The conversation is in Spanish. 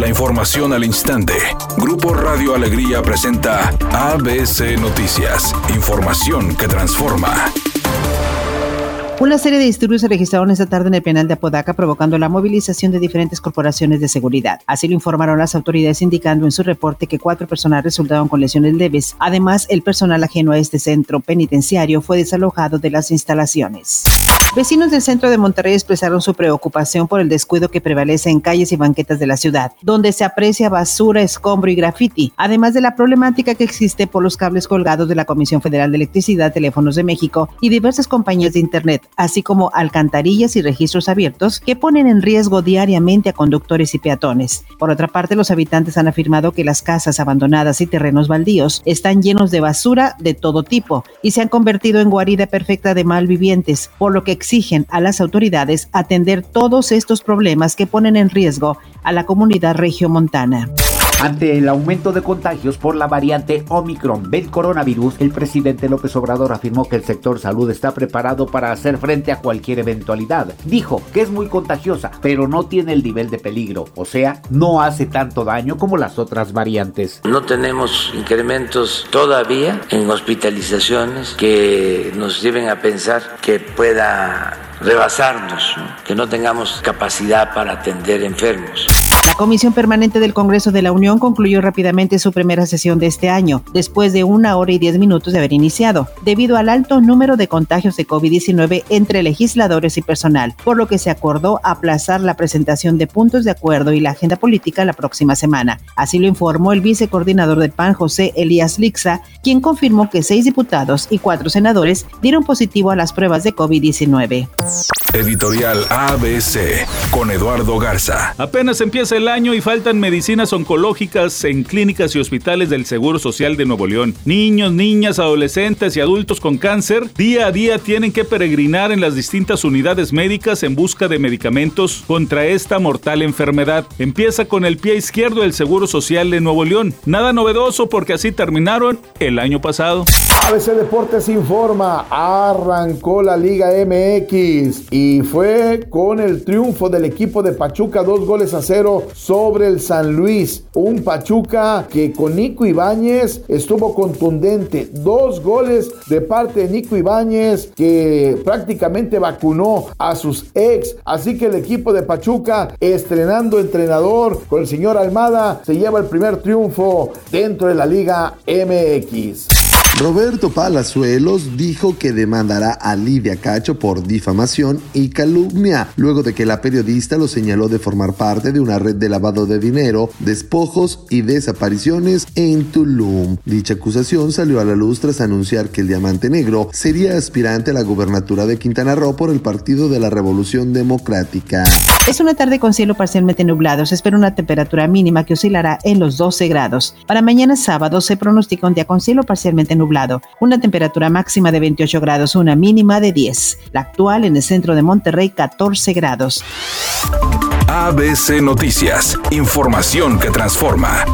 La información al instante. Grupo Radio Alegría presenta ABC Noticias. Información que transforma. Una serie de disturbios se registraron esta tarde en el penal de Apodaca, provocando la movilización de diferentes corporaciones de seguridad. Así lo informaron las autoridades, indicando en su reporte que cuatro personas resultaron con lesiones leves. Además, el personal ajeno a este centro penitenciario fue desalojado de las instalaciones. Vecinos del centro de Monterrey expresaron su preocupación por el descuido que prevalece en calles y banquetas de la ciudad, donde se aprecia basura, escombro y grafiti, además de la problemática que existe por los cables colgados de la Comisión Federal de Electricidad, Teléfonos de México y diversas compañías de Internet, así como alcantarillas y registros abiertos que ponen en riesgo diariamente a conductores y peatones. Por otra parte, los habitantes han afirmado que las casas abandonadas y terrenos baldíos están llenos de basura de todo tipo y se han convertido en guarida perfecta de malvivientes, por lo que exigen a las autoridades atender todos estos problemas que ponen en riesgo a la comunidad regiomontana. Ante el aumento de contagios por la variante Omicron del coronavirus, el presidente López Obrador afirmó que el sector salud está preparado para hacer frente a cualquier eventualidad. Dijo que es muy contagiosa, pero no tiene el nivel de peligro, o sea, no hace tanto daño como las otras variantes. No tenemos incrementos todavía en hospitalizaciones que nos lleven a pensar que pueda rebasarnos, que no tengamos capacidad para atender enfermos. La Comisión Permanente del Congreso de la Unión concluyó rápidamente su primera sesión de este año, después de una hora y diez minutos de haber iniciado, debido al alto número de contagios de COVID-19 entre legisladores y personal, por lo que se acordó aplazar la presentación de puntos de acuerdo y la agenda política la próxima semana. Así lo informó el vicecoordinador del PAN, José Elías Lixa, quien confirmó que seis diputados y cuatro senadores dieron positivo a las pruebas de COVID-19. Editorial ABC con Eduardo Garza. Apenas empieza el año y faltan medicinas oncológicas en clínicas y hospitales del Seguro Social de Nuevo León. Niños, niñas, adolescentes y adultos con cáncer día a día tienen que peregrinar en las distintas unidades médicas en busca de medicamentos contra esta mortal enfermedad. Empieza con el pie izquierdo del Seguro Social de Nuevo León. Nada novedoso porque así terminaron el año pasado. ABC Deportes informa, arrancó la Liga MX y fue con el triunfo del equipo de Pachuca, dos goles a cero sobre el San Luis. Un Pachuca que con Nico Ibáñez estuvo contundente. Dos goles de parte de Nico Ibáñez que prácticamente vacunó a sus ex. Así que el equipo de Pachuca, estrenando entrenador con el señor Almada, se lleva el primer triunfo dentro de la Liga MX. Roberto Palazuelos dijo que demandará a Lidia Cacho por difamación y calumnia, luego de que la periodista lo señaló de formar parte de una red de lavado de dinero, despojos y desapariciones en Tulum. Dicha acusación salió a la luz tras anunciar que el Diamante Negro sería aspirante a la gubernatura de Quintana Roo por el Partido de la Revolución Democrática. Es una tarde con cielo parcialmente nublado. Se espera una temperatura mínima que oscilará en los 12 grados. Para mañana sábado se pronostica un día con cielo parcialmente nublado. Una temperatura máxima de 28 grados, una mínima de 10. La actual en el centro de Monterrey, 14 grados. ABC Noticias. Información que transforma.